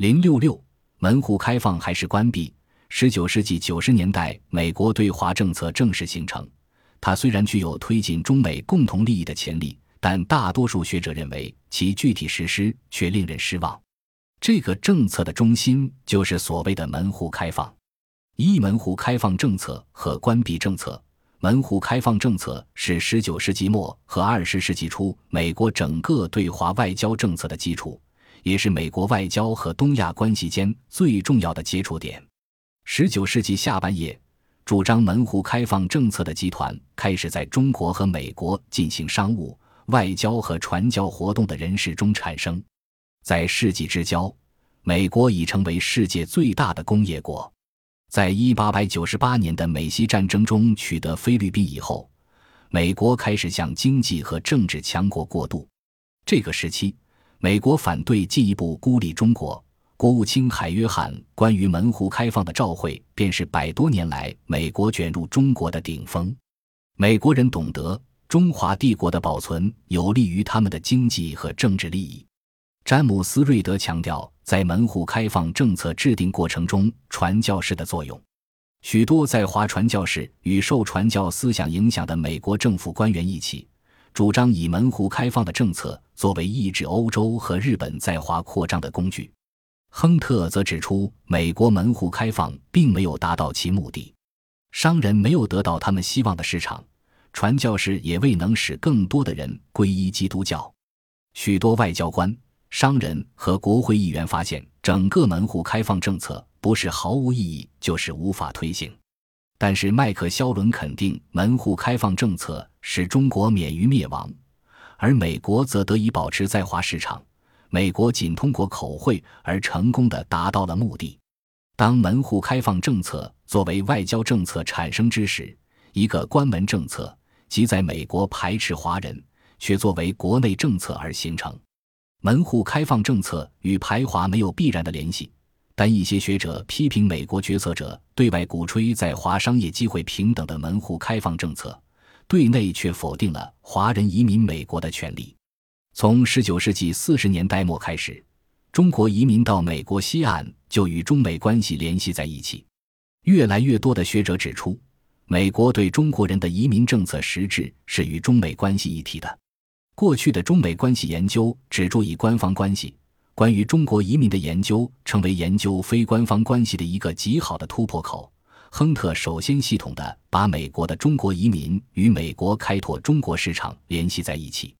零六六门户开放还是关闭？十九世纪九十年代，美国对华政策正式形成。它虽然具有推进中美共同利益的潜力，但大多数学者认为其具体实施却令人失望。这个政策的中心就是所谓的门户开放。一门户开放政策和关闭政策。门户开放政策是十九世纪末和二十世纪初美国整个对华外交政策的基础，也是美国外交和东亚关系间最重要的接触点。十九世纪下半叶，主张门户开放政策的集团开始在中国和美国进行商务、外交和传教活动的人士中产生。在世纪之交，美国已成为世界最大的工业国。在一八九八年的美西战争中取得菲律宾以后，美国开始向经济和政治强国过渡。这个时期，美国反对进一步孤立中国。国务卿海约翰关于门户开放的照会，便是百多年来美国卷入中国的顶峰。美国人懂得中华帝国的保存有利于他们的经济和政治利益。詹姆斯·瑞德强调，在门户开放政策制定过程中，传教士的作用。许多在华传教士与受传教思想影响的美国政府官员一起，主张以门户开放的政策作为抑制欧洲和日本在华扩张的工具。亨特则指出，美国门户开放并没有达到其目的，商人没有得到他们希望的市场，传教士也未能使更多的人皈依基督教。许多外交官。商人和国会议员发现，整个门户开放政策不是毫无意义，就是无法推行。但是麦克肖伦肯定，门户开放政策使中国免于灭亡，而美国则得以保持在华市场。美国仅通过口惠而成功的达到了目的。当门户开放政策作为外交政策产生之时，一个关门政策即在美国排斥华人，却作为国内政策而形成。门户开放政策与排华没有必然的联系，但一些学者批评美国决策者对外鼓吹在华商业机会平等的门户开放政策，对内却否定了华人移民美国的权利。从十九世纪四十年代末开始，中国移民到美国西岸就与中美关系联系在一起。越来越多的学者指出，美国对中国人的移民政策实质是与中美关系一体的。过去的中美关系研究只注意官方关系，关于中国移民的研究成为研究非官方关系的一个极好的突破口。亨特首先系统地把美国的中国移民与美国开拓中国市场联系在一起。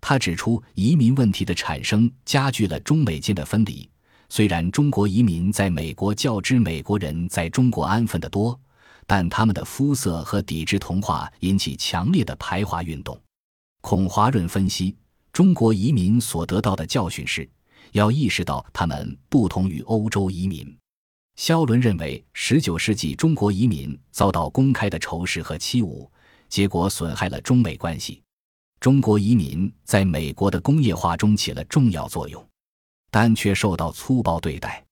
他指出，移民问题的产生加剧了中美间的分离。虽然中国移民在美国较之美国人在中国安分得多，但他们的肤色和抵制同化引起强烈的排华运动。孔华润分析，中国移民所得到的教训是，要意识到他们不同于欧洲移民。肖伦认为，十九世纪中国移民遭到公开的仇视和欺侮，结果损害了中美关系。中国移民在美国的工业化中起了重要作用，但却受到粗暴对待。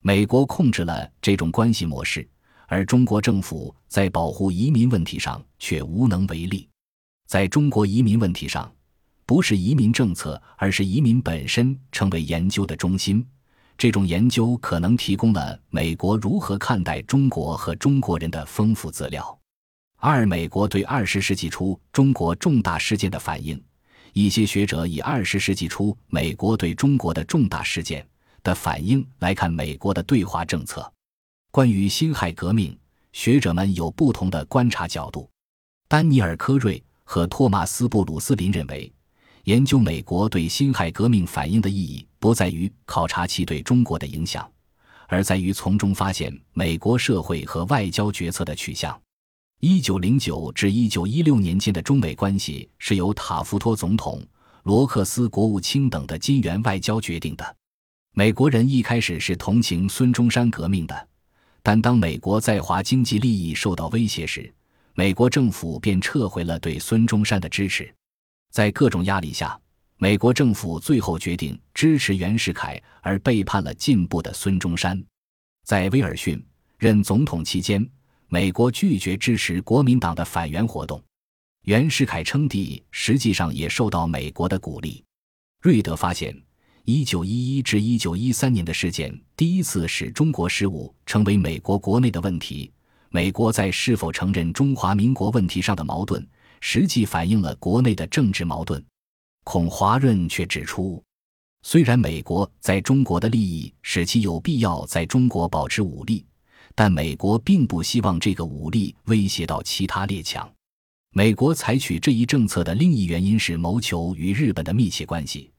美国控制了这种关系模式，而中国政府在保护移民问题上却无能为力。在中国移民问题上，不是移民政策，而是移民本身成为研究的中心。这种研究可能提供了美国如何看待中国和中国人的丰富资料。二、美国对二十世纪初中国重大事件的反应。一些学者以二十世纪初美国对中国的重大事件的反应来看美国的对华政策。关于辛亥革命，学者们有不同的观察角度。丹尼尔·科瑞。和托马斯·布鲁斯林认为，研究美国对辛亥革命反应的意义不在于考察其对中国的影响，而在于从中发现美国社会和外交决策的取向。一九零九至一九一六年间的中美关系是由塔夫托总统、罗克斯国务卿等的金元外交决定的。美国人一开始是同情孙中山革命的，但当美国在华经济利益受到威胁时，美国政府便撤回了对孙中山的支持，在各种压力下，美国政府最后决定支持袁世凯，而背叛了进步的孙中山。在威尔逊任总统期间，美国拒绝支持国民党的反袁活动，袁世凯称帝实际上也受到美国的鼓励。瑞德发现，一九一一至一九一三年的事件第一次使中国事务成为美国国内的问题。美国在是否承认中华民国问题上的矛盾，实际反映了国内的政治矛盾。孔华润却指出，虽然美国在中国的利益使其有必要在中国保持武力，但美国并不希望这个武力威胁到其他列强。美国采取这一政策的另一原因是谋求与日本的密切关系。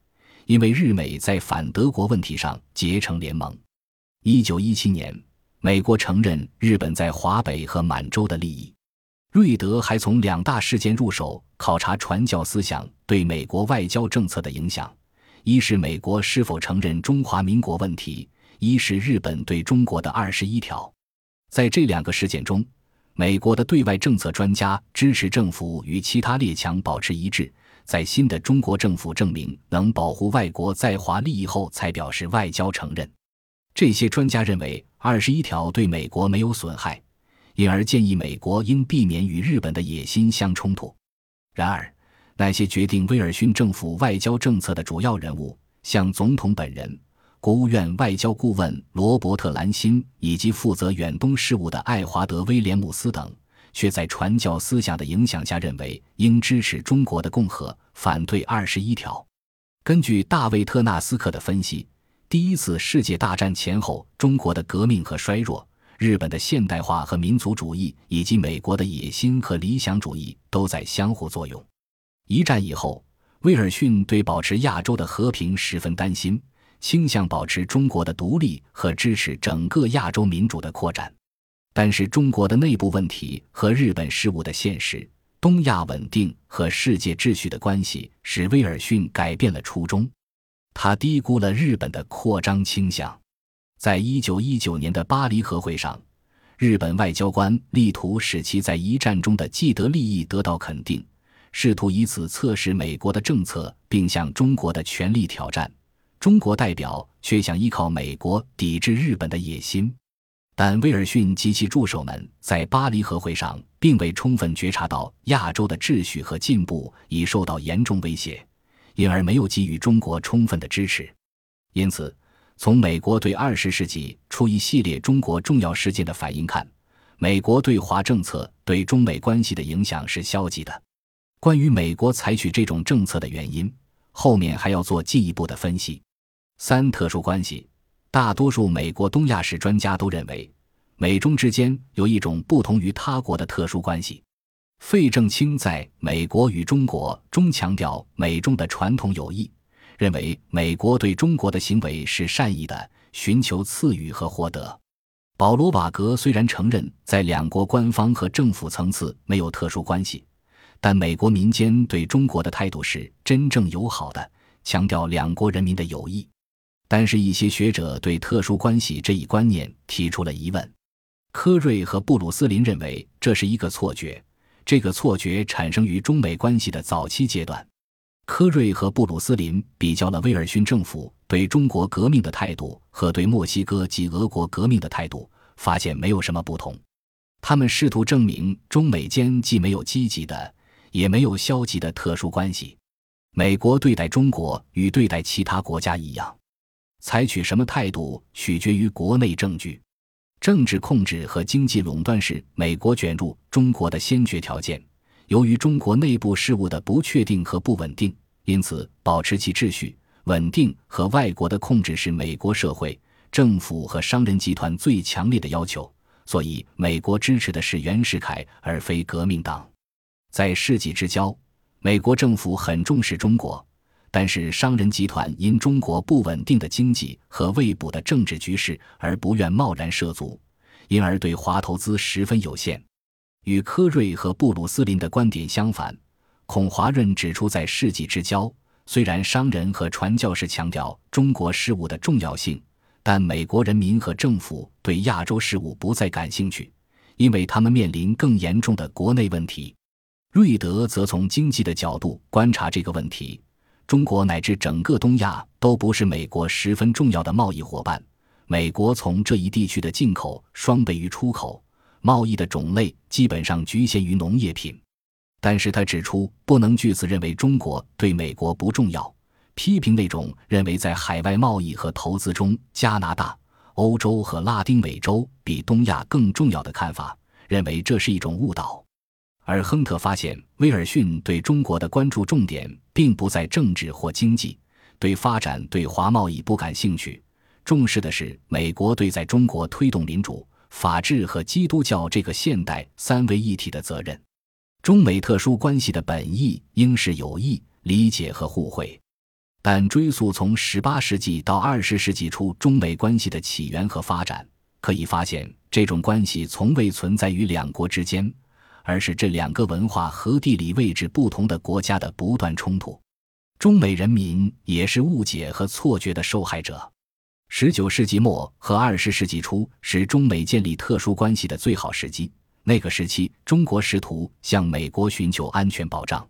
因为日美在反德国问题上结成联盟。一九一七年，美国承认日本在华北和满洲的利益。瑞德还从两大事件入手考察传教思想对美国外交政策的影响：一是美国是否承认中华民国问题；一是日本对中国的二十一条。在这两个事件中，美国的对外政策专家支持政府与其他列强保持一致。在新的中国政府证明能保护外国在华利益后，才表示外交承认。这些专家认为，二十一条对美国没有损害，因而建议美国应避免与日本的野心相冲突。然而，那些决定威尔逊政府外交政策的主要人物，像总统本人、国务院外交顾问罗伯特·兰辛以及负责远东事务的爱华德·威廉姆斯等。却在传教思想的影响下，认为应支持中国的共和，反对二十一条。根据大卫·特纳斯克的分析，第一次世界大战前后，中国的革命和衰弱，日本的现代化和民族主义，以及美国的野心和理想主义，都在相互作用。一战以后，威尔逊对保持亚洲的和平十分担心，倾向保持中国的独立和支持整个亚洲民主的扩展。但是，中国的内部问题和日本事务的现实、东亚稳定和世界秩序的关系，使威尔逊改变了初衷。他低估了日本的扩张倾向。在一九一九年的巴黎和会上，日本外交官力图使其在一战中的既得利益得到肯定，试图以此测试美国的政策，并向中国的权力挑战。中国代表却想依靠美国抵制日本的野心。但威尔逊及其助手们在巴黎和会上并未充分觉察到亚洲的秩序和进步已受到严重威胁，因而没有给予中国充分的支持。因此，从美国对二十世纪初一系列中国重要事件的反应看，美国对华政策对中美关系的影响是消极的。关于美国采取这种政策的原因，后面还要做进一步的分析。三、特殊关系。大多数美国东亚史专家都认为，美中之间有一种不同于他国的特殊关系。费正清在《美国与中国》中强调美中的传统友谊，认为美国对中国的行为是善意的，寻求赐予和获得。保罗·瓦格虽然承认在两国官方和政府层次没有特殊关系，但美国民间对中国的态度是真正友好的，强调两国人民的友谊。但是，一些学者对特殊关系这一观念提出了疑问。科瑞和布鲁斯林认为这是一个错觉，这个错觉产生于中美关系的早期阶段。科瑞和布鲁斯林比较了威尔逊政府对中国革命的态度和对墨西哥及俄国革命的态度，发现没有什么不同。他们试图证明中美间既没有积极的，也没有消极的特殊关系。美国对待中国与对待其他国家一样。采取什么态度取决于国内政局，政治控制和经济垄断是美国卷入中国的先决条件。由于中国内部事务的不确定和不稳定，因此保持其秩序、稳定和外国的控制是美国社会、政府和商人集团最强烈的要求。所以，美国支持的是袁世凯而非革命党。在世纪之交，美国政府很重视中国。但是，商人集团因中国不稳定的经济和未卜的政治局势而不愿贸然涉足，因而对华投资十分有限。与科瑞和布鲁斯林的观点相反，孔华润指出，在世纪之交，虽然商人和传教士强调中国事务的重要性，但美国人民和政府对亚洲事务不再感兴趣，因为他们面临更严重的国内问题。瑞德则从经济的角度观察这个问题。中国乃至整个东亚都不是美国十分重要的贸易伙伴。美国从这一地区的进口双倍于出口，贸易的种类基本上局限于农业品。但是他指出，不能据此认为中国对美国不重要。批评那种认为在海外贸易和投资中，加拿大、欧洲和拉丁美洲比东亚更重要的看法，认为这是一种误导。而亨特发现，威尔逊对中国的关注重点并不在政治或经济，对发展对华贸易不感兴趣，重视的是美国对在中国推动民主、法治和基督教这个现代三位一体的责任。中美特殊关系的本意应是友谊、理解和互惠，但追溯从十八世纪到二十世纪初中美关系的起源和发展，可以发现这种关系从未存在于两国之间。而是这两个文化和地理位置不同的国家的不断冲突，中美人民也是误解和错觉的受害者。十九世纪末和二十世纪初是中美建立特殊关系的最好时机。那个时期，中国试图向美国寻求安全保障。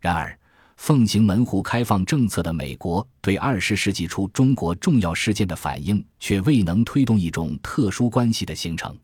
然而，奉行门户开放政策的美国对二十世纪初中国重要事件的反应，却未能推动一种特殊关系的形成。